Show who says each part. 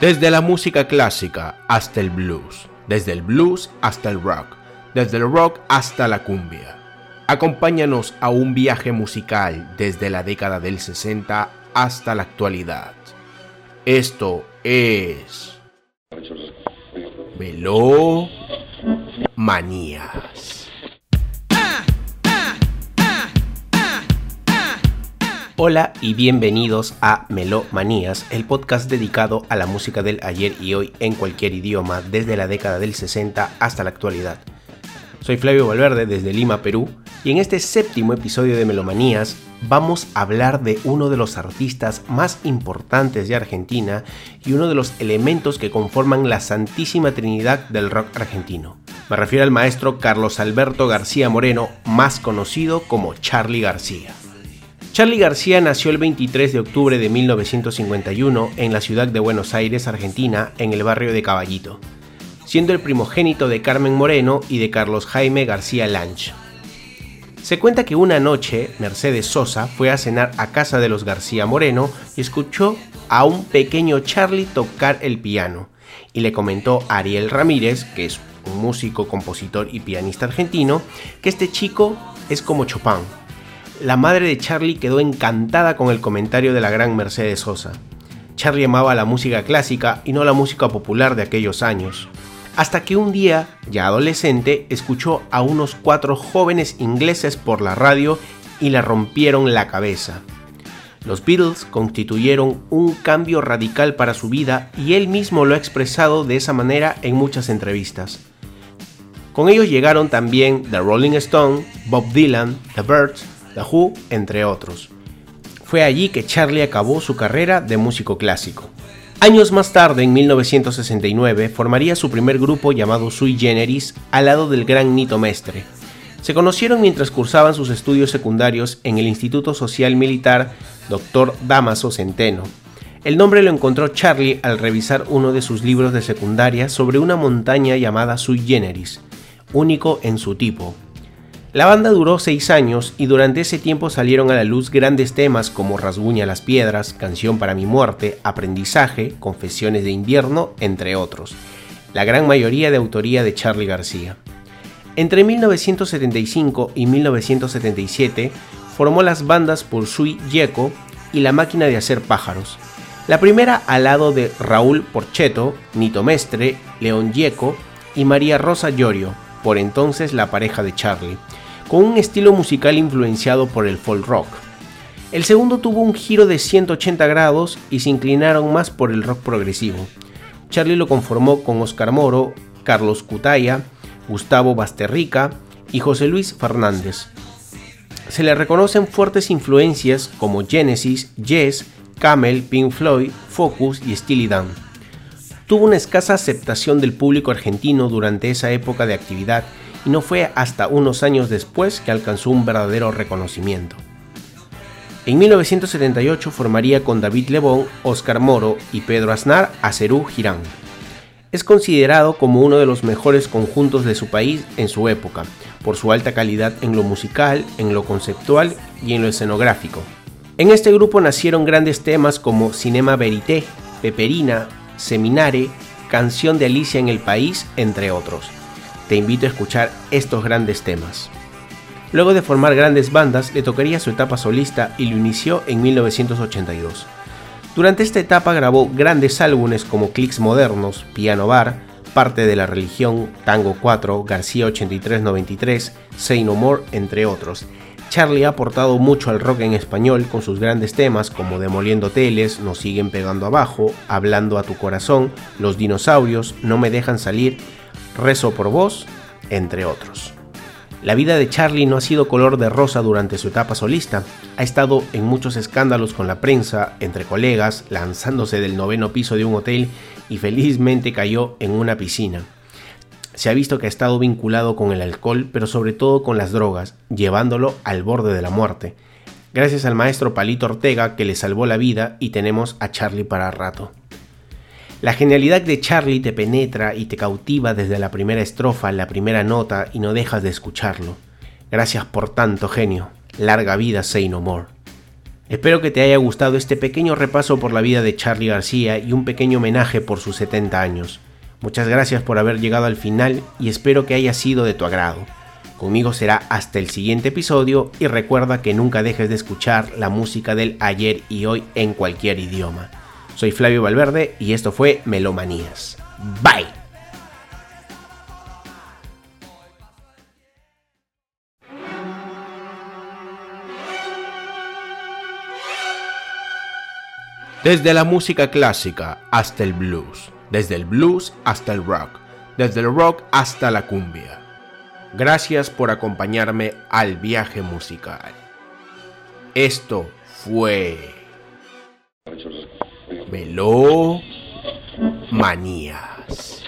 Speaker 1: Desde la música clásica hasta el blues, desde el blues hasta el rock, desde el rock hasta la cumbia. Acompáñanos a un viaje musical desde la década del 60 hasta la actualidad. Esto es... Velo Hola y bienvenidos a Melomanías, el podcast dedicado a la música del ayer y hoy en cualquier idioma desde la década del 60 hasta la actualidad. Soy Flavio Valverde desde Lima, Perú, y en este séptimo episodio de Melomanías vamos a hablar de uno de los artistas más importantes de Argentina y uno de los elementos que conforman la santísima trinidad del rock argentino. Me refiero al maestro Carlos Alberto García Moreno, más conocido como Charlie García. Charlie García nació el 23 de octubre de 1951 en la ciudad de Buenos Aires, Argentina, en el barrio de Caballito, siendo el primogénito de Carmen Moreno y de Carlos Jaime García Lange. Se cuenta que una noche Mercedes Sosa fue a cenar a casa de los García Moreno y escuchó a un pequeño Charlie tocar el piano y le comentó a Ariel Ramírez, que es un músico, compositor y pianista argentino, que este chico es como Chopin la madre de Charlie quedó encantada con el comentario de la gran Mercedes Sosa. Charlie amaba la música clásica y no la música popular de aquellos años. Hasta que un día, ya adolescente, escuchó a unos cuatro jóvenes ingleses por la radio y le rompieron la cabeza. Los Beatles constituyeron un cambio radical para su vida y él mismo lo ha expresado de esa manera en muchas entrevistas. Con ellos llegaron también The Rolling Stone, Bob Dylan, The Birds, The entre otros. Fue allí que Charlie acabó su carrera de músico clásico. Años más tarde, en 1969, formaría su primer grupo llamado Sui Generis al lado del gran Nito Mestre. Se conocieron mientras cursaban sus estudios secundarios en el Instituto Social Militar Dr. Damaso Centeno. El nombre lo encontró Charlie al revisar uno de sus libros de secundaria sobre una montaña llamada Sui Generis, único en su tipo, la banda duró seis años y durante ese tiempo salieron a la luz grandes temas como Rasguña las Piedras, Canción para mi muerte, Aprendizaje, Confesiones de invierno, entre otros, la gran mayoría de autoría de Charlie García. Entre 1975 y 1977 formó las bandas Sui Yeco y La Máquina de Hacer Pájaros. La primera al lado de Raúl Porcheto, Nito Mestre, León Yeco y María Rosa Llorio, por entonces la pareja de Charlie con un estilo musical influenciado por el folk rock. El segundo tuvo un giro de 180 grados y se inclinaron más por el rock progresivo. Charlie lo conformó con Oscar Moro, Carlos Cutaya, Gustavo Basterrica y José Luis Fernández. Se le reconocen fuertes influencias como Genesis, Yes, Camel, Pink Floyd, Focus y Steely Dan. Tuvo una escasa aceptación del público argentino durante esa época de actividad y no fue hasta unos años después que alcanzó un verdadero reconocimiento. En 1978 formaría con David Lebón, Oscar Moro y Pedro Aznar a Cerú Girán. Es considerado como uno de los mejores conjuntos de su país en su época, por su alta calidad en lo musical, en lo conceptual y en lo escenográfico. En este grupo nacieron grandes temas como Cinema Verité, Peperina, Seminare, Canción de Alicia en el País, entre otros te invito a escuchar estos grandes temas. Luego de formar grandes bandas, le tocaría su etapa solista y lo inició en 1982. Durante esta etapa grabó grandes álbumes como Clicks Modernos, Piano Bar, Parte de la Religión, Tango 4, García 8393, Say No More, entre otros. Charlie ha aportado mucho al rock en español con sus grandes temas como Demoliendo Teles, Nos siguen pegando abajo, Hablando a tu corazón, Los dinosaurios, No me dejan salir Rezo por vos, entre otros. La vida de Charlie no ha sido color de rosa durante su etapa solista. Ha estado en muchos escándalos con la prensa, entre colegas, lanzándose del noveno piso de un hotel y felizmente cayó en una piscina. Se ha visto que ha estado vinculado con el alcohol, pero sobre todo con las drogas, llevándolo al borde de la muerte. Gracias al maestro Palito Ortega que le salvó la vida y tenemos a Charlie para rato. La genialidad de Charlie te penetra y te cautiva desde la primera estrofa, la primera nota y no dejas de escucharlo. Gracias por tanto, genio. Larga vida, Say No More. Espero que te haya gustado este pequeño repaso por la vida de Charlie García y un pequeño homenaje por sus 70 años. Muchas gracias por haber llegado al final y espero que haya sido de tu agrado. Conmigo será hasta el siguiente episodio y recuerda que nunca dejes de escuchar la música del ayer y hoy en cualquier idioma. Soy Flavio Valverde y esto fue Melomanías. Bye. Desde la música clásica hasta el blues, desde el blues hasta el rock, desde el rock hasta la cumbia. Gracias por acompañarme al viaje musical. Esto fue Velo Manías.